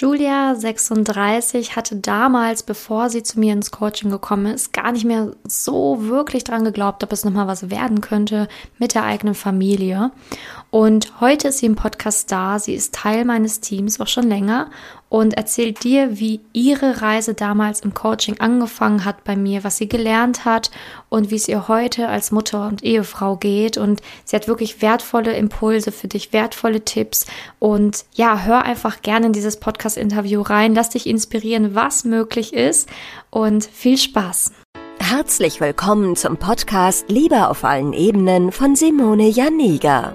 Julia, 36, hatte damals, bevor sie zu mir ins Coaching gekommen ist, gar nicht mehr so wirklich dran geglaubt, ob es nochmal was werden könnte mit der eigenen Familie. Und heute ist sie im Podcast da. Sie ist Teil meines Teams auch schon länger und erzählt dir, wie ihre Reise damals im Coaching angefangen hat bei mir, was sie gelernt hat und wie es ihr heute als Mutter und Ehefrau geht. Und sie hat wirklich wertvolle Impulse für dich, wertvolle Tipps. Und ja, hör einfach gerne in dieses Podcast-Interview rein. Lass dich inspirieren, was möglich ist. Und viel Spaß. Herzlich willkommen zum Podcast Liebe auf allen Ebenen von Simone Janiga.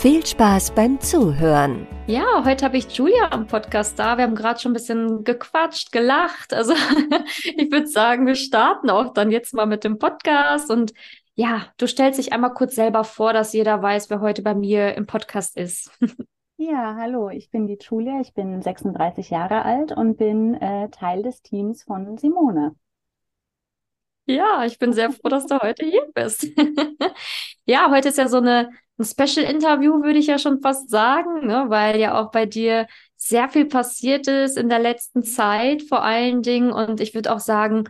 Viel Spaß beim Zuhören. Ja, heute habe ich Julia am Podcast da. Wir haben gerade schon ein bisschen gequatscht, gelacht. Also ich würde sagen, wir starten auch dann jetzt mal mit dem Podcast. Und ja, du stellst dich einmal kurz selber vor, dass jeder weiß, wer heute bei mir im Podcast ist. Ja, hallo, ich bin die Julia, ich bin 36 Jahre alt und bin äh, Teil des Teams von Simone. Ja, ich bin sehr froh, dass du heute hier bist. ja, heute ist ja so eine, ein Special-Interview, würde ich ja schon fast sagen, ne? weil ja auch bei dir sehr viel passiert ist in der letzten Zeit vor allen Dingen. Und ich würde auch sagen,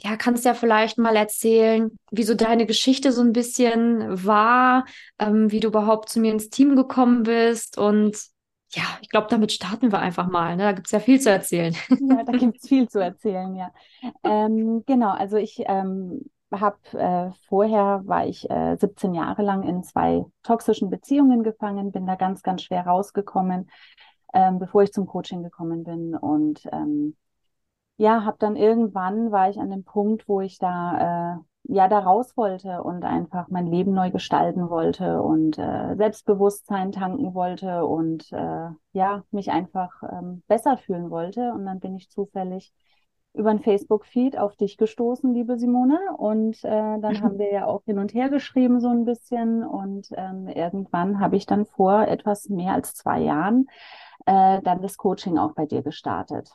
ja, kannst ja vielleicht mal erzählen, wie so deine Geschichte so ein bisschen war, ähm, wie du überhaupt zu mir ins Team gekommen bist und ja, ich glaube, damit starten wir einfach mal. Ne? Da gibt es ja viel zu erzählen. Ja, da gibt es viel zu erzählen, ja. Ähm, genau, also ich ähm, habe äh, vorher war ich äh, 17 Jahre lang in zwei toxischen Beziehungen gefangen, bin da ganz, ganz schwer rausgekommen, ähm, bevor ich zum Coaching gekommen bin. Und ähm, ja, habe dann irgendwann war ich an dem Punkt, wo ich da äh, ja da raus wollte und einfach mein Leben neu gestalten wollte und äh, Selbstbewusstsein tanken wollte und äh, ja mich einfach ähm, besser fühlen wollte und dann bin ich zufällig über ein Facebook-Feed auf dich gestoßen, liebe Simone. Und äh, dann haben wir ja auch hin und her geschrieben so ein bisschen. Und ähm, irgendwann habe ich dann vor etwas mehr als zwei Jahren äh, dann das Coaching auch bei dir gestartet.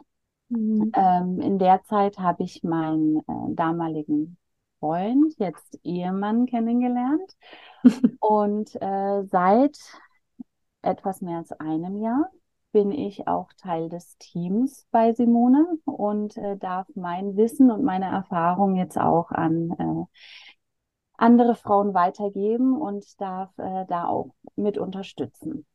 Mhm. Ähm, in der Zeit habe ich meinen äh, damaligen Freund, jetzt Ehemann kennengelernt. und äh, seit etwas mehr als einem Jahr bin ich auch Teil des Teams bei Simone und äh, darf mein Wissen und meine Erfahrung jetzt auch an äh, andere Frauen weitergeben und darf äh, da auch mit unterstützen.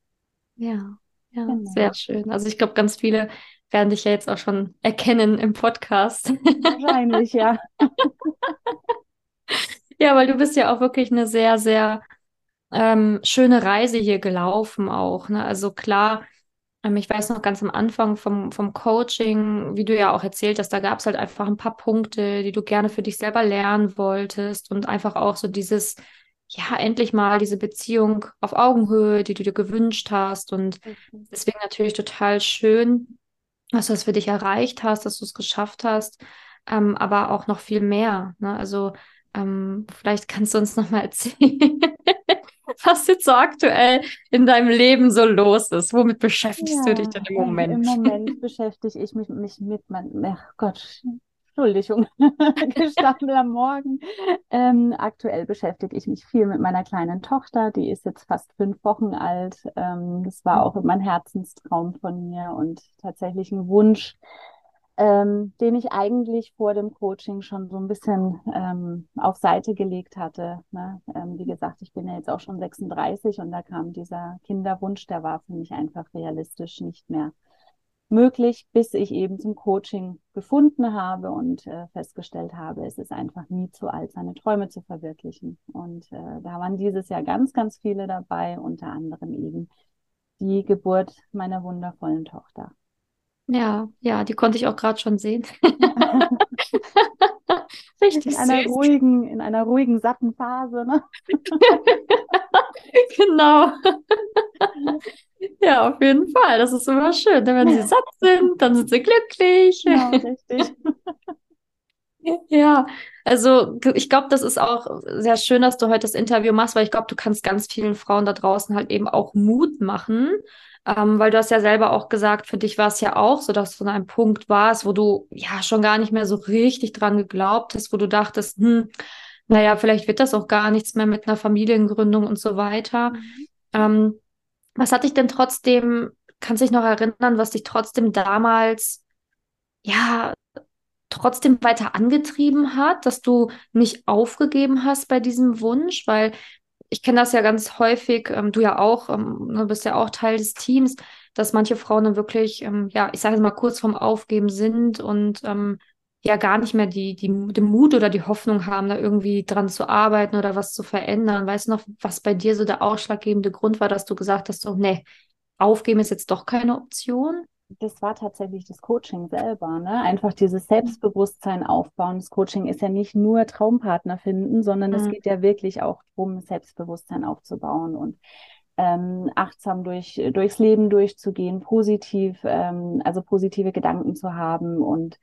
Ja, ja, genau. sehr schön. Also ich glaube, ganz viele werden dich ja jetzt auch schon erkennen im Podcast. Wahrscheinlich, ja. ja, weil du bist ja auch wirklich eine sehr, sehr ähm, schöne Reise hier gelaufen auch. Ne? Also klar, ich weiß noch ganz am Anfang vom, vom Coaching, wie du ja auch erzählt hast, da gab es halt einfach ein paar Punkte, die du gerne für dich selber lernen wolltest und einfach auch so dieses, ja, endlich mal diese Beziehung auf Augenhöhe, die du dir gewünscht hast. Und mhm. deswegen natürlich total schön, dass du das für dich erreicht hast, dass du es geschafft hast, ähm, aber auch noch viel mehr. Ne? Also ähm, vielleicht kannst du uns noch mal erzählen, was jetzt so aktuell in deinem Leben so los ist. Womit beschäftigst ja, du dich denn im Moment? Im Moment beschäftige ich mich, mich mit meinem, ach Gott, Entschuldigung, gestanden am Morgen. Ähm, aktuell beschäftige ich mich viel mit meiner kleinen Tochter, die ist jetzt fast fünf Wochen alt. Ähm, das war auch immer ein Herzenstraum von mir und tatsächlich ein Wunsch, ähm, den ich eigentlich vor dem Coaching schon so ein bisschen ähm, auf Seite gelegt hatte. Ne? Ähm, wie gesagt, ich bin ja jetzt auch schon 36 und da kam dieser Kinderwunsch, der war für mich einfach realistisch nicht mehr möglich, bis ich eben zum Coaching gefunden habe und äh, festgestellt habe, es ist einfach nie zu alt, seine Träume zu verwirklichen. Und äh, da waren dieses Jahr ganz, ganz viele dabei, unter anderem eben die Geburt meiner wundervollen Tochter. Ja, ja, die konnte ich auch gerade schon sehen. Richtig in einer süß. ruhigen, in einer ruhigen, satten Phase, ne? genau. Ja, auf jeden Fall. Das ist immer schön. Wenn sie satt sind, dann sind sie glücklich. Genau, richtig. Ja, also ich glaube, das ist auch sehr schön, dass du heute das Interview machst, weil ich glaube, du kannst ganz vielen Frauen da draußen halt eben auch Mut machen, ähm, weil du hast ja selber auch gesagt, für dich war es ja auch so, dass du an einem Punkt warst, wo du ja schon gar nicht mehr so richtig dran geglaubt hast, wo du dachtest, hm, naja, vielleicht wird das auch gar nichts mehr mit einer Familiengründung und so weiter. Mhm. Ähm, was hat dich denn trotzdem, kannst dich noch erinnern, was dich trotzdem damals ja trotzdem weiter angetrieben hat, dass du nicht aufgegeben hast bei diesem Wunsch, weil ich kenne das ja ganz häufig, ähm, du ja auch, ähm, du bist ja auch Teil des Teams, dass manche Frauen dann wirklich, ähm, ja, ich sage jetzt mal kurz vorm Aufgeben sind und ähm, ja gar nicht mehr die, die, den Mut oder die Hoffnung haben, da irgendwie dran zu arbeiten oder was zu verändern. Weißt du noch, was bei dir so der ausschlaggebende Grund war, dass du gesagt hast, so, nee, aufgeben ist jetzt doch keine Option? Das war tatsächlich das Coaching selber, ne? Einfach dieses Selbstbewusstsein aufbauen. Das Coaching ist ja nicht nur Traumpartner finden, sondern mhm. es geht ja wirklich auch darum, Selbstbewusstsein aufzubauen und ähm, achtsam durch, durchs Leben durchzugehen, positiv, ähm, also positive Gedanken zu haben. Und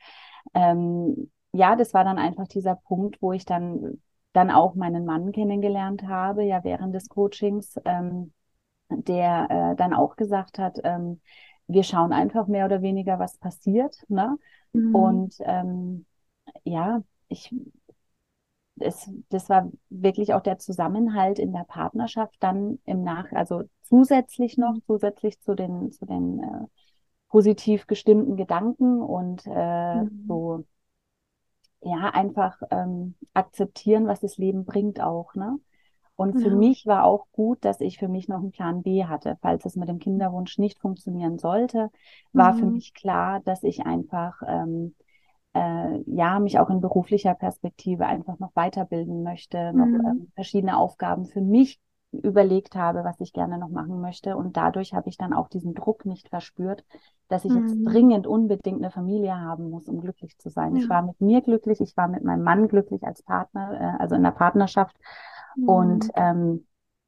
ähm, ja, das war dann einfach dieser Punkt, wo ich dann, dann auch meinen Mann kennengelernt habe, ja, während des Coachings, ähm, der äh, dann auch gesagt hat, ähm, wir schauen einfach mehr oder weniger, was passiert. Ne? Mhm. Und ähm, ja, ich, es, das war wirklich auch der Zusammenhalt in der Partnerschaft dann im Nach, also zusätzlich noch, zusätzlich zu den, zu den äh, positiv gestimmten Gedanken und äh, mhm. so, ja, einfach ähm, akzeptieren, was das Leben bringt auch, ne? Und für ja. mich war auch gut, dass ich für mich noch einen Plan B hatte. Falls es mit dem Kinderwunsch nicht funktionieren sollte, war mhm. für mich klar, dass ich einfach ähm, äh, ja mich auch in beruflicher Perspektive einfach noch weiterbilden möchte, mhm. noch ähm, verschiedene Aufgaben für mich überlegt habe, was ich gerne noch machen möchte. Und dadurch habe ich dann auch diesen Druck nicht verspürt, dass ich mhm. jetzt dringend unbedingt eine Familie haben muss, um glücklich zu sein. Ja. Ich war mit mir glücklich, ich war mit meinem Mann glücklich als Partner, äh, also in der Partnerschaft und mhm. ähm,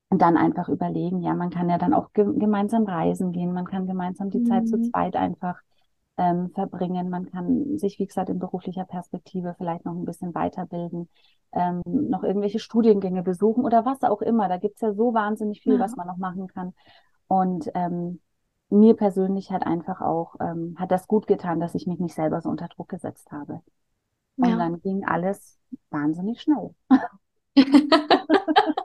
dann einfach überlegen, ja, man kann ja dann auch ge gemeinsam reisen gehen, man kann gemeinsam die mhm. Zeit zu mhm. zweit einfach ähm, verbringen, man kann sich, wie gesagt, in beruflicher Perspektive vielleicht noch ein bisschen weiterbilden, ähm, noch irgendwelche Studiengänge besuchen oder was auch immer. Da gibt's ja so wahnsinnig viel, ja. was man noch machen kann. Und ähm, mir persönlich hat einfach auch, ähm, hat das gut getan, dass ich mich nicht selber so unter Druck gesetzt habe. Und ja. dann ging alles wahnsinnig schnell.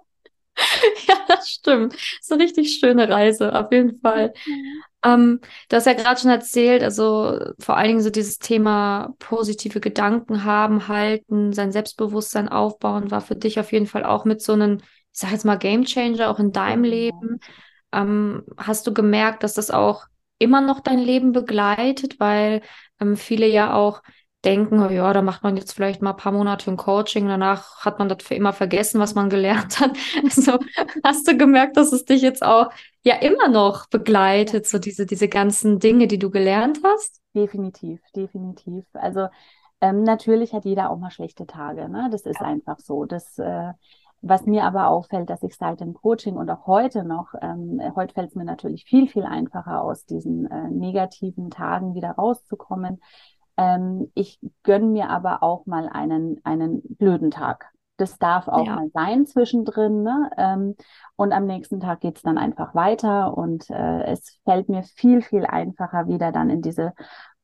ja, das stimmt. Das ist eine richtig schöne Reise, auf jeden Fall. Mhm. Ähm, du hast ja gerade schon erzählt, also vor allen Dingen so dieses Thema positive Gedanken haben, halten, sein Selbstbewusstsein aufbauen, war für dich auf jeden Fall auch mit so einem, ich sag jetzt mal, Game Changer auch in deinem Leben. Ähm, hast du gemerkt, dass das auch immer noch dein Leben begleitet, weil ähm, viele ja auch denken, oh ja, da macht man jetzt vielleicht mal ein paar Monate ein Coaching, danach hat man das für immer vergessen, was man gelernt hat. Also hast du gemerkt, dass es dich jetzt auch ja immer noch begleitet, so diese, diese ganzen Dinge, die du gelernt hast? Definitiv, definitiv. Also ähm, natürlich hat jeder auch mal schlechte Tage, ne? Das ist ja. einfach so. Das äh, was mir aber auffällt, dass ich seit dem Coaching und auch heute noch, ähm, heute fällt es mir natürlich viel, viel einfacher aus diesen äh, negativen Tagen wieder rauszukommen, ähm, ich gönne mir aber auch mal einen, einen blöden Tag. Das darf auch ja. mal sein zwischendrin. Ne? Ähm, und am nächsten Tag geht's dann einfach weiter und äh, es fällt mir viel, viel einfacher, wieder dann in diese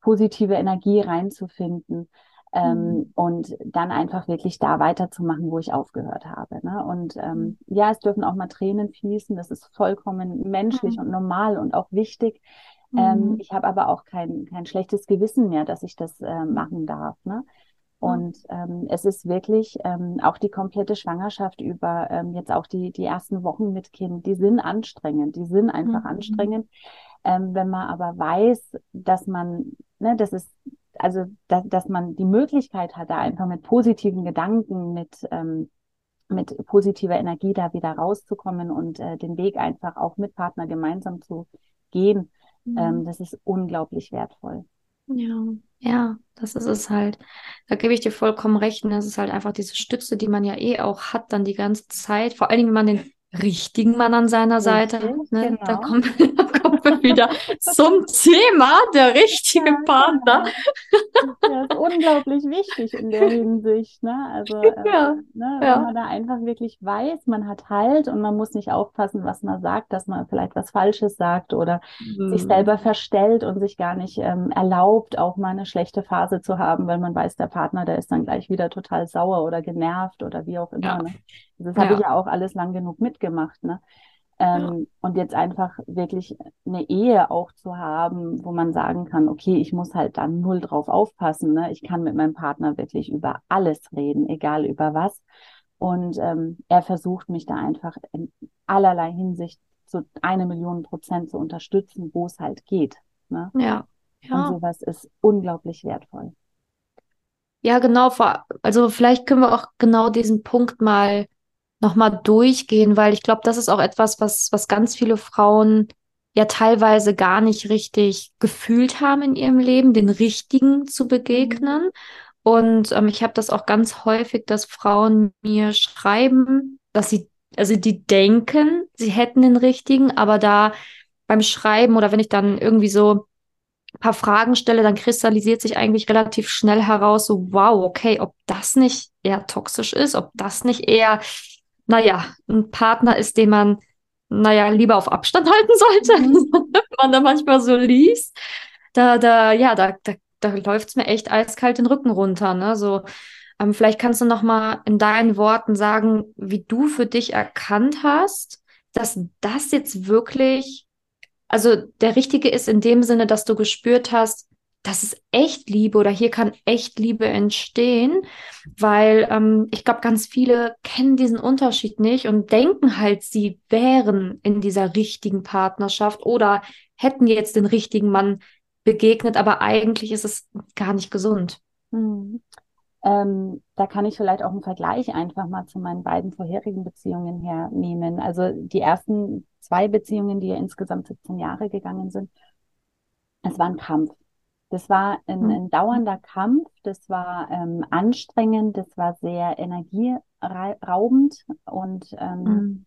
positive Energie reinzufinden. Ähm, mhm. und dann einfach wirklich da weiterzumachen, wo ich aufgehört habe. Ne? Und ähm, mhm. ja, es dürfen auch mal Tränen fließen, das ist vollkommen menschlich mhm. und normal und auch wichtig. Ähm, mhm. ich habe aber auch kein, kein schlechtes Gewissen mehr, dass ich das äh, machen darf. Ne? Und ähm, es ist wirklich ähm, auch die komplette Schwangerschaft über, ähm, jetzt auch die, die ersten Wochen mit Kind, die sind anstrengend, die sind einfach mhm. anstrengend. Ähm, wenn man aber weiß, dass man, ne, das ist, also dass, dass man die Möglichkeit hat, da einfach mit positiven Gedanken, mit, ähm, mit positiver Energie da wieder rauszukommen und äh, den Weg einfach auch mit Partner gemeinsam zu gehen, ähm, mhm. das ist unglaublich wertvoll. Ja, ja, das ist es halt. Da gebe ich dir vollkommen recht. Und das ist halt einfach diese Stütze, die man ja eh auch hat, dann die ganze Zeit. Vor allen Dingen, wenn man den richtigen Mann an seiner Seite hat. Ne? Genau. Da, kommt, wieder zum Thema, der richtige ja, Partner. Genau. Das ist unglaublich wichtig in der Hinsicht. Ne? Also, äh, ja, ne, wenn man da einfach wirklich weiß, man hat Halt und man muss nicht aufpassen, was man sagt, dass man vielleicht was Falsches sagt oder mhm. sich selber verstellt und sich gar nicht ähm, erlaubt, auch mal eine schlechte Phase zu haben, weil man weiß, der Partner, der ist dann gleich wieder total sauer oder genervt oder wie auch immer. Ja. Ne? Das habe ich ja auch alles lang genug mitgemacht. Ne? Ähm, ja. Und jetzt einfach wirklich eine Ehe auch zu haben, wo man sagen kann, okay, ich muss halt dann null drauf aufpassen. Ne? Ich kann mit meinem Partner wirklich über alles reden, egal über was. Und ähm, er versucht mich da einfach in allerlei Hinsicht zu eine Million Prozent zu unterstützen, wo es halt geht. Ne? Ja. ja. Und sowas ist unglaublich wertvoll. Ja, genau. Also vielleicht können wir auch genau diesen Punkt mal nochmal durchgehen, weil ich glaube, das ist auch etwas, was, was ganz viele Frauen ja teilweise gar nicht richtig gefühlt haben in ihrem Leben, den Richtigen zu begegnen. Und ähm, ich habe das auch ganz häufig, dass Frauen mir schreiben, dass sie, also die denken, sie hätten den Richtigen, aber da beim Schreiben oder wenn ich dann irgendwie so ein paar Fragen stelle, dann kristallisiert sich eigentlich relativ schnell heraus, so wow, okay, ob das nicht eher toxisch ist, ob das nicht eher naja, ein Partner ist, den man, naja, lieber auf Abstand halten sollte, mhm. wenn man da manchmal so liest. Da, da, ja, da, da, da läuft es mir echt eiskalt den Rücken runter. Ne? So, ähm, vielleicht kannst du noch mal in deinen Worten sagen, wie du für dich erkannt hast, dass das jetzt wirklich, also der Richtige ist in dem Sinne, dass du gespürt hast, das ist echt Liebe oder hier kann echt Liebe entstehen, weil ähm, ich glaube, ganz viele kennen diesen Unterschied nicht und denken halt, sie wären in dieser richtigen Partnerschaft oder hätten jetzt den richtigen Mann begegnet, aber eigentlich ist es gar nicht gesund. Hm. Ähm, da kann ich vielleicht auch einen Vergleich einfach mal zu meinen beiden vorherigen Beziehungen hernehmen. Also die ersten zwei Beziehungen, die ja insgesamt 17 Jahre gegangen sind, es war ein Kampf. Das war ein, mhm. ein dauernder Kampf, das war ähm, anstrengend, das war sehr energieraubend und ähm, mhm.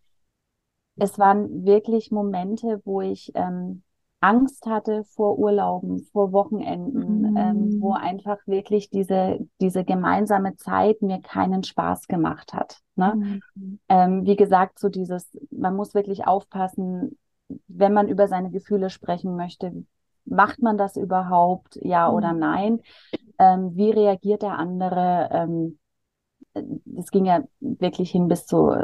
es waren wirklich Momente, wo ich ähm, Angst hatte vor Urlauben, vor Wochenenden, mhm. ähm, wo einfach wirklich diese, diese gemeinsame Zeit mir keinen Spaß gemacht hat. Ne? Mhm. Ähm, wie gesagt, so dieses, man muss wirklich aufpassen, wenn man über seine Gefühle sprechen möchte, macht man das überhaupt, ja mhm. oder nein? Ähm, wie reagiert der andere? Ähm, das ging ja wirklich hin bis zu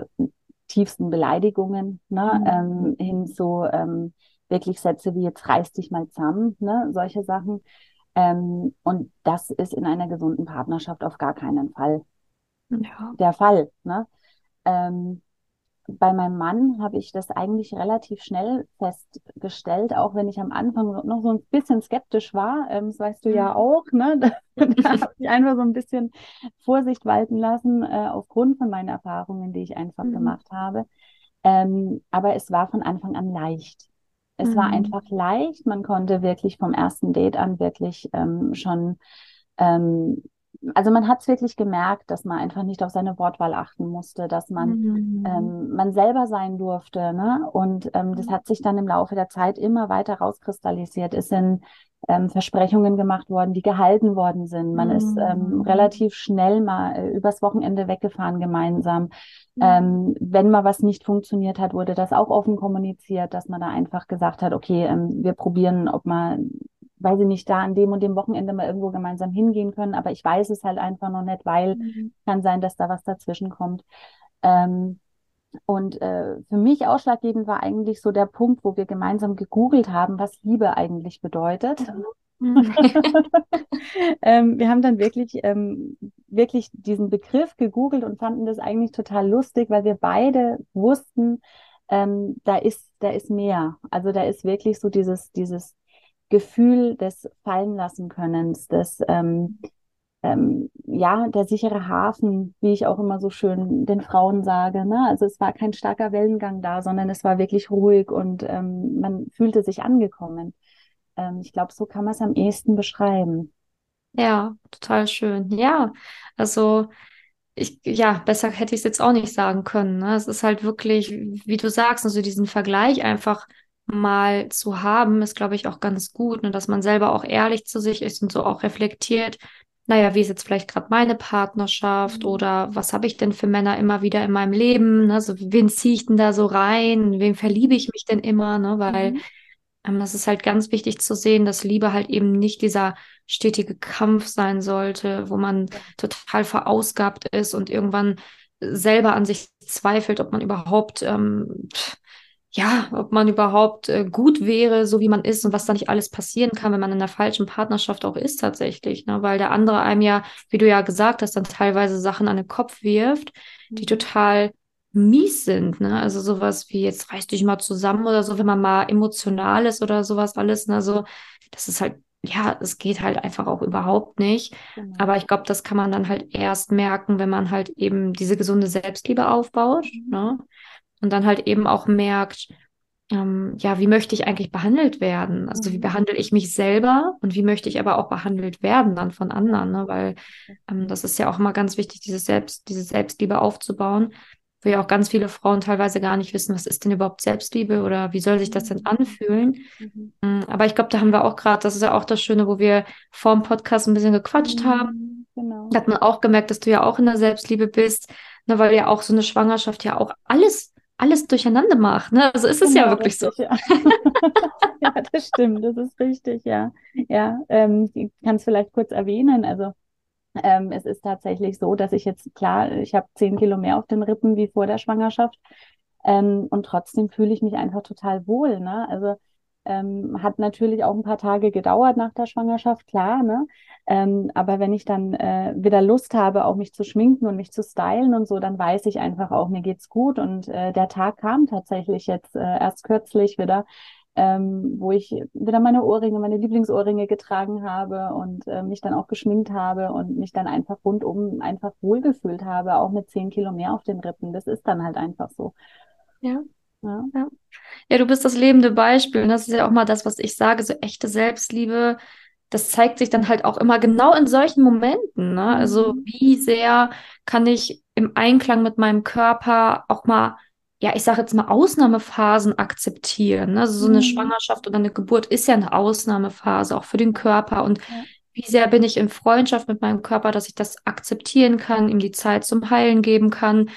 tiefsten Beleidigungen, ne? Mhm. Ähm, hin zu ähm, wirklich Sätze wie jetzt reiß dich mal zusammen, ne? solche Sachen. Ähm, und das ist in einer gesunden Partnerschaft auf gar keinen Fall ja. der Fall. Ne? Bei meinem Mann habe ich das eigentlich relativ schnell festgestellt, auch wenn ich am Anfang noch so ein bisschen skeptisch war. Ähm, das weißt du ja mhm. auch, ne? Da, da habe ich einfach so ein bisschen Vorsicht walten lassen, äh, aufgrund von meinen Erfahrungen, die ich einfach mhm. gemacht habe. Ähm, aber es war von Anfang an leicht. Es mhm. war einfach leicht. Man konnte wirklich vom ersten Date an wirklich ähm, schon ähm, also man hat es wirklich gemerkt, dass man einfach nicht auf seine Wortwahl achten musste, dass man mhm. ähm, man selber sein durfte. Ne? Und ähm, das hat sich dann im Laufe der Zeit immer weiter rauskristallisiert. Es sind ähm, Versprechungen gemacht worden, die gehalten worden sind. Man mhm. ist ähm, mhm. relativ schnell mal äh, übers Wochenende weggefahren gemeinsam. Mhm. Ähm, wenn mal was nicht funktioniert hat, wurde das auch offen kommuniziert, dass man da einfach gesagt hat, okay, ähm, wir probieren, ob man weil sie nicht da an dem und dem Wochenende mal irgendwo gemeinsam hingehen können, aber ich weiß es halt einfach noch nicht, weil mhm. kann sein, dass da was dazwischen kommt. Ähm, und äh, für mich ausschlaggebend war eigentlich so der Punkt, wo wir gemeinsam gegoogelt haben, was Liebe eigentlich bedeutet. Mhm. ähm, wir haben dann wirklich, ähm, wirklich diesen Begriff gegoogelt und fanden das eigentlich total lustig, weil wir beide wussten, ähm, da ist, da ist mehr. Also da ist wirklich so dieses, dieses Gefühl des Fallenlassen Könnens, des ähm, ähm, ja, der sichere Hafen, wie ich auch immer so schön den Frauen sage. Ne? Also es war kein starker Wellengang da, sondern es war wirklich ruhig und ähm, man fühlte sich angekommen. Ähm, ich glaube, so kann man es am ehesten beschreiben. Ja, total schön. Ja, also ich, ja, besser hätte ich es jetzt auch nicht sagen können. Ne? Es ist halt wirklich, wie du sagst, also diesen Vergleich einfach mal zu haben, ist, glaube ich, auch ganz gut, ne? dass man selber auch ehrlich zu sich ist und so auch reflektiert, naja, wie ist jetzt vielleicht gerade meine Partnerschaft Mhm. oder was habe ich denn für Männer immer wieder in meinem Leben? Ne? So, wen ziehe ich denn da so rein? Wem verliebe ich mich denn immer? Ne? Weil Mhm. ähm, das ist halt ganz wichtig zu sehen, dass Liebe halt eben nicht dieser stetige Kampf sein sollte, wo man total verausgabt ist und irgendwann selber an sich zweifelt, ob man überhaupt ähm, pff, ja, ob man überhaupt äh, gut wäre, so wie man ist und was da nicht alles passieren kann, wenn man in der falschen Partnerschaft auch ist tatsächlich, ne? Weil der andere einem ja, wie du ja gesagt hast, dann teilweise Sachen an den Kopf wirft, die Mhm. total mies sind, ne? Also sowas wie jetzt reiß dich mal zusammen oder so, wenn man mal emotional ist oder sowas alles, ne? So, das ist halt, ja, es geht halt einfach auch überhaupt nicht. Genau. Aber ich glaube, das kann man dann halt erst merken, wenn man halt eben diese gesunde Selbstliebe aufbaut, Mhm. ne? Und dann halt eben auch merkt, ähm, ja, wie möchte ich eigentlich behandelt werden? Also wie Mhm. behandle ich mich selber und wie möchte ich aber auch behandelt werden dann von anderen, ne? Weil ähm, das ist ja auch immer ganz wichtig, diese Selbst, diese Selbstliebe aufzubauen, wo ja auch ganz viele Frauen teilweise gar nicht wissen, was ist denn überhaupt Selbstliebe oder wie soll sich das denn Mhm. anfühlen? Mhm. Mm, Aber ich glaube, da haben wir auch gerade, das ist ja auch das Schöne, wo wir vor dem Podcast ein bisschen gequatscht haben. Mhm. Genau. Da hat man auch gemerkt, dass du ja auch in der Selbstliebe bist, ne, weil ja auch so eine Schwangerschaft ja auch alles, alles durcheinander macht. Ne? Also ist es ja Genau, wirklich so. richtig, ja. Ja, das stimmt, das ist richtig, ja. Ja, ähm, ich kann es vielleicht kurz erwähnen. Also ähm, es ist tatsächlich so, dass ich jetzt, klar, ich habe zehn Kilo mehr auf den Rippen wie vor der Schwangerschaft. Ähm, und trotzdem fühle ich mich einfach total wohl, ne? Also ähm, hat natürlich auch ein paar Tage gedauert nach der Schwangerschaft, klar, ne? Ähm, aber wenn ich dann äh, wieder Lust habe, auch mich zu schminken und mich zu stylen und so, dann weiß ich einfach auch, mir geht's gut. Und äh, der Tag kam tatsächlich jetzt äh, erst kürzlich wieder, ähm, wo ich wieder meine Ohrringe, meine Lieblingsohrringe getragen habe und äh, mich dann auch geschminkt habe und mich dann einfach rundum einfach wohlgefühlt habe, auch mit zehn Kilo mehr auf den Rippen. Das ist dann halt einfach so. Ja. Ja. Ja, du bist das lebende Beispiel. Und das ist ja auch mal das, was ich sage, so echte Selbstliebe, das zeigt sich dann halt auch immer genau in solchen Momenten. Ne? Also Mhm. wie sehr kann ich im Einklang mit meinem Körper auch mal, ja, ich sage jetzt mal Ausnahmephasen akzeptieren. Ne? Also so eine Mhm. Schwangerschaft oder eine Geburt ist ja eine Ausnahmephase, auch für den Körper. Und Ja. wie sehr bin ich in Freundschaft mit meinem Körper, dass ich das akzeptieren kann, ihm die Zeit zum Heilen geben kann.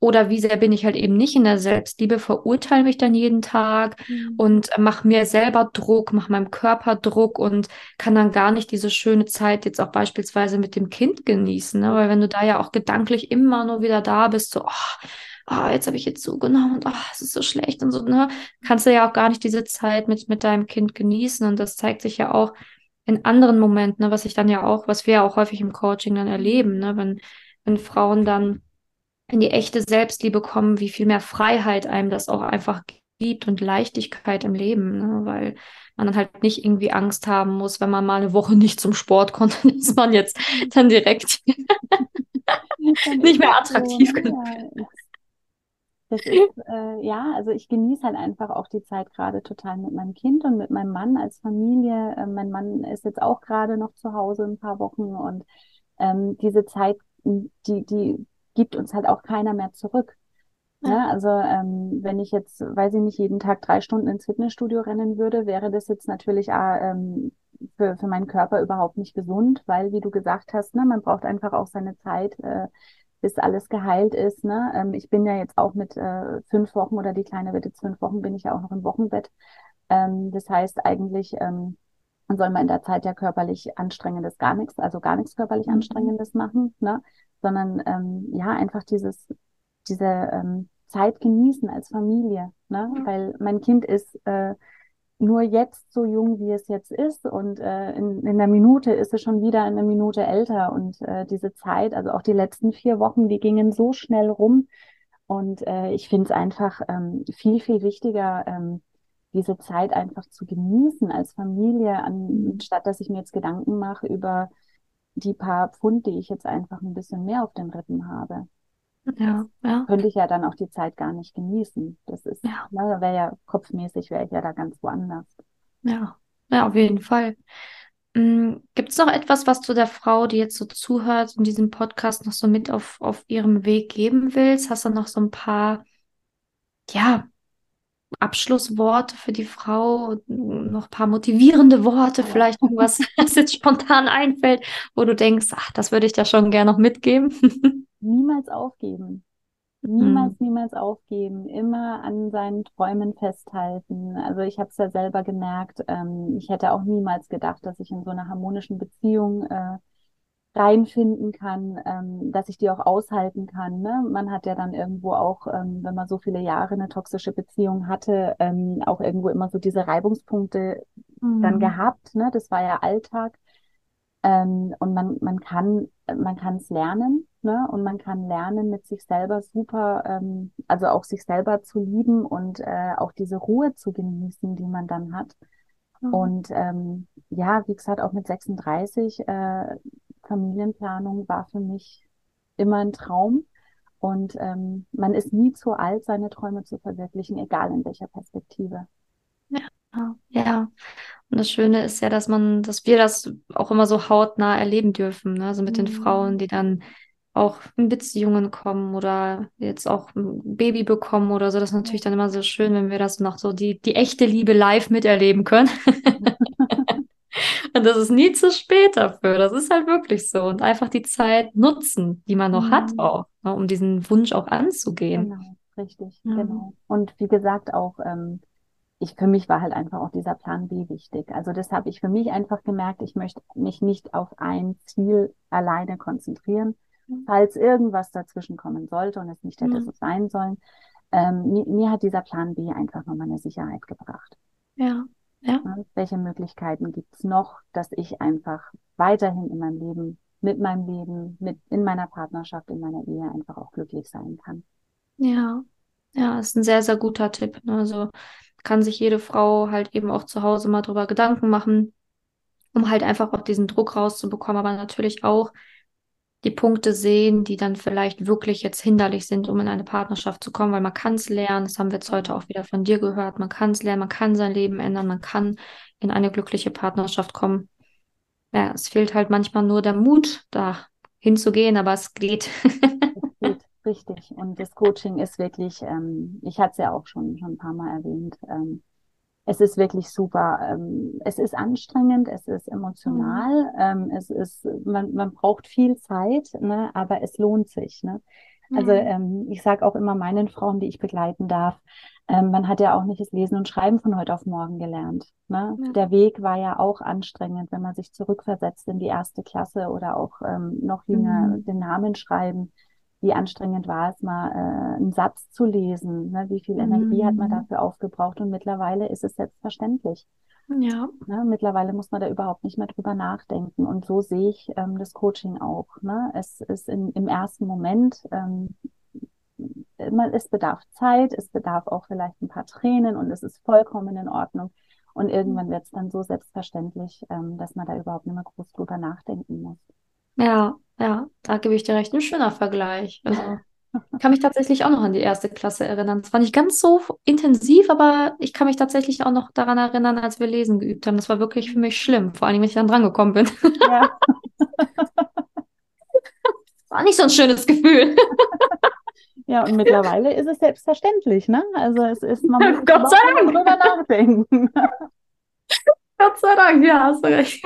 Oder wie sehr bin ich halt eben nicht in der Selbstliebe, verurteile mich dann jeden Tag Mhm. und mache mir selber Druck, mache meinem Körper Druck und kann dann gar nicht diese schöne Zeit jetzt auch beispielsweise mit dem Kind genießen. Ne? Weil wenn du da ja auch gedanklich immer nur wieder da bist, so, oh, oh jetzt habe ich jetzt zugenommen und oh, es ist so schlecht und so, ne? Kannst du ja auch gar nicht diese Zeit mit, mit deinem Kind genießen. Und das zeigt sich ja auch in anderen Momenten, ne? was ich dann ja auch, was wir ja auch häufig im Coaching dann erleben, ne? Wenn, wenn Frauen dann in die echte Selbstliebe kommen, wie viel mehr Freiheit einem das auch einfach gibt und Leichtigkeit im Leben, ne? weil man dann halt nicht irgendwie Angst haben muss, wenn man mal eine Woche nicht zum Sport konnte, dass man jetzt dann direkt nicht mehr so, attraktiv genug. Ja, Das ist, äh, ja, also ich genieße halt einfach auch die Zeit gerade total mit meinem Kind und mit meinem Mann als Familie. Äh, mein Mann ist jetzt auch gerade noch zu Hause ein paar Wochen und ähm, diese Zeit, die, die gibt uns halt auch keiner mehr zurück. Ja. Ne? Also ähm, wenn ich jetzt, weiß ich nicht, jeden Tag drei Stunden ins Fitnessstudio rennen würde, wäre das jetzt natürlich äh, ähm, für, für meinen Körper überhaupt nicht gesund, weil, wie du gesagt hast, ne, man braucht einfach auch seine Zeit, äh, bis alles geheilt ist. Ne? Ähm, ich bin ja jetzt auch mit äh, fünf Wochen oder die Kleine wird jetzt fünf Wochen, bin ich ja auch noch im Wochenbett. Ähm, das heißt eigentlich, ähm, soll man in der Zeit ja körperlich anstrengendes gar nichts, also gar nichts körperlich Mhm. anstrengendes machen, ne? Sondern ähm, ja, einfach dieses, diese ähm, Zeit genießen als Familie, ne? Ja. Weil mein Kind ist äh, nur jetzt so jung, wie es jetzt ist und äh, in, in einer Minute ist es schon wieder eine Minute älter und äh, diese Zeit, also auch die letzten vier Wochen, die gingen so schnell rum und äh, ich finde es einfach ähm, viel, viel wichtiger, ähm, diese Zeit einfach zu genießen als Familie, Mhm. anstatt dass ich mir jetzt Gedanken mache über die paar Pfund, die ich jetzt einfach ein bisschen mehr auf den Rippen habe. Ja, ja, Könnte ich ja dann auch die Zeit gar nicht genießen. Das ist, Ja. ne, wäre ja kopfmäßig, wäre ich ja da ganz woanders. ja, ja, auf jeden Fall. Gibt es noch etwas, was du der Frau, die jetzt so zuhört, in diesem Podcast noch so mit auf, auf ihrem Weg geben willst? Hast du noch so ein paar, ja, Abschlussworte für die Frau, noch ein paar motivierende Worte, vielleicht irgendwas, was jetzt spontan einfällt, wo du denkst, ach, das würde ich da schon gerne noch mitgeben. Niemals aufgeben. Niemals, mhm. niemals aufgeben, immer an seinen Träumen festhalten. Also ich habe es ja selber gemerkt, ähm, ich hätte auch niemals gedacht, dass ich in so einer harmonischen Beziehung äh, reinfinden kann, ähm, dass ich die auch aushalten kann. Ne? Man hat ja dann irgendwo auch, ähm, wenn man so viele Jahre eine toxische Beziehung hatte, ähm, auch irgendwo immer so diese Reibungspunkte mhm. dann gehabt. Ne? Das war ja Alltag. Ähm, und man, man kann, man kann es lernen, ne? Und man kann lernen, mit sich selber super, ähm, also auch sich selber zu lieben und äh, auch diese Ruhe zu genießen, die man dann hat. Mhm. Und ähm, ja, wie gesagt, auch mit 36 äh, Familienplanung war für mich immer ein Traum. Und ähm, man ist nie zu alt, seine Träume zu verwirklichen, egal in welcher Perspektive. Ja, ja. Und das Schöne ist ja, dass man, dass wir das auch immer so hautnah erleben dürfen. Ne? Also mit mhm. den Frauen, die dann auch in Beziehungen kommen oder jetzt auch ein Baby bekommen oder so. Das ist natürlich dann immer so schön, wenn wir das noch so die, die echte Liebe live miterleben können. Und das ist nie zu spät dafür. Das ist halt wirklich so. Und einfach die Zeit nutzen, die man noch mhm. hat, auch, ne, um diesen Wunsch auch anzugehen. Genau, richtig, ja. genau. Und wie gesagt, auch ähm, ich für mich war halt einfach auch dieser Plan B wichtig. Also das habe ich für mich einfach gemerkt, ich möchte mich nicht auf ein Ziel alleine konzentrieren. Mhm. Falls irgendwas dazwischen kommen sollte und es nicht hätte mhm. so sein sollen, ähm, mir, mir hat dieser Plan B einfach nochmal eine Sicherheit gebracht. Ja. Ja. Welche Möglichkeiten gibt es noch, dass ich einfach weiterhin in meinem Leben, mit meinem Leben, mit in meiner Partnerschaft, in meiner Ehe einfach auch glücklich sein kann? Ja, ja, ist ein sehr, sehr guter Tipp. Ne? Also kann sich jede Frau halt eben auch zu Hause mal drüber Gedanken machen, um halt einfach auch diesen Druck rauszubekommen, aber natürlich auch die Punkte sehen, die dann vielleicht wirklich jetzt hinderlich sind, um in eine Partnerschaft zu kommen, weil man kann es lernen, das haben wir jetzt heute auch wieder von dir gehört, man kann es lernen, man kann sein Leben ändern, man kann in eine glückliche Partnerschaft kommen. Ja, es fehlt halt manchmal nur der Mut, da hinzugehen, aber es geht. es geht, richtig. Und das Coaching ist wirklich, ähm, ich hatte es ja auch schon, schon ein paar Mal erwähnt, ähm, es ist wirklich super. Ähm, es ist anstrengend, es ist emotional, mhm. ähm, es ist, man, man braucht viel Zeit, ne, aber es lohnt sich. Ne? Also mhm. ähm, ich sage auch immer meinen Frauen, die ich begleiten darf, ähm, man hat ja auch nicht das Lesen und Schreiben von heute auf morgen gelernt. Ne? Ja. Der Weg war ja auch anstrengend, wenn man sich zurückversetzt in die erste Klasse oder auch ähm, noch jünger mhm. den Namen schreiben wie anstrengend war es mal, äh, einen Satz zu lesen, ne? wie viel Energie mhm. hat man mhm. dafür aufgebraucht und mittlerweile ist es selbstverständlich. Ja. Ne? Mittlerweile muss man da überhaupt nicht mehr drüber nachdenken und so sehe ich ähm, das Coaching auch. Ne? Es ist in, im ersten Moment, ähm, es bedarf Zeit, es bedarf auch vielleicht ein paar Tränen und es ist vollkommen in Ordnung. Und irgendwann wird es dann so selbstverständlich, ähm, dass man da überhaupt nicht mehr groß drüber nachdenken muss. Ja, ja, da gebe ich dir recht. Ein schöner Vergleich. Also kann mich tatsächlich auch noch an die erste Klasse erinnern. Es war nicht ganz so intensiv, aber ich kann mich tatsächlich auch noch daran erinnern, als wir Lesen geübt haben. Das war wirklich für mich schlimm, vor allem, wenn ich dann drangekommen bin. Ja. war nicht so ein schönes Gefühl. Ja, und mittlerweile ist es selbstverständlich, ne? Also es ist, man muss Gott sei Dank drüber nachdenken. Gott sei Dank, ja, hast du recht.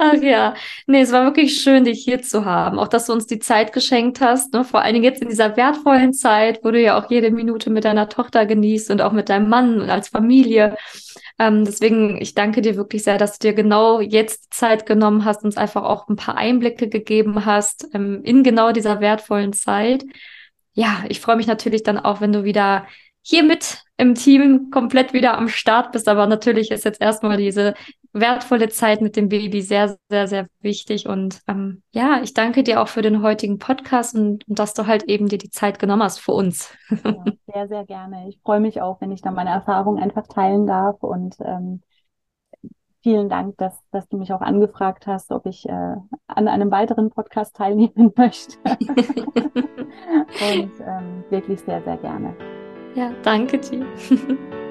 Ach ja, nee, es war wirklich schön, dich hier zu haben. Auch, dass du uns die Zeit geschenkt hast, ne? vor allen Dingen jetzt in dieser wertvollen Zeit, wo du ja auch jede Minute mit deiner Tochter genießt und auch mit deinem Mann und als Familie. Ähm, deswegen, ich danke dir wirklich sehr, dass du dir genau jetzt Zeit genommen hast, uns einfach auch ein paar Einblicke gegeben hast ähm, in genau dieser wertvollen Zeit. Ja, ich freue mich natürlich dann auch, wenn du wieder hier mit im Team komplett wieder am Start bist. Aber natürlich ist jetzt erstmal diese wertvolle Zeit mit dem Baby sehr, sehr, sehr wichtig. Und ähm, ja, ich danke dir auch für den heutigen Podcast und, und, dass du halt eben dir die Zeit genommen hast für uns. Ja, sehr, sehr gerne. Ich freue mich auch, wenn ich da meine Erfahrungen einfach teilen darf. Und ähm, vielen Dank, dass, dass du mich auch angefragt hast, ob ich äh, an einem weiteren Podcast teilnehmen möchte. und ähm, wirklich sehr, sehr gerne. Ja, danke dir.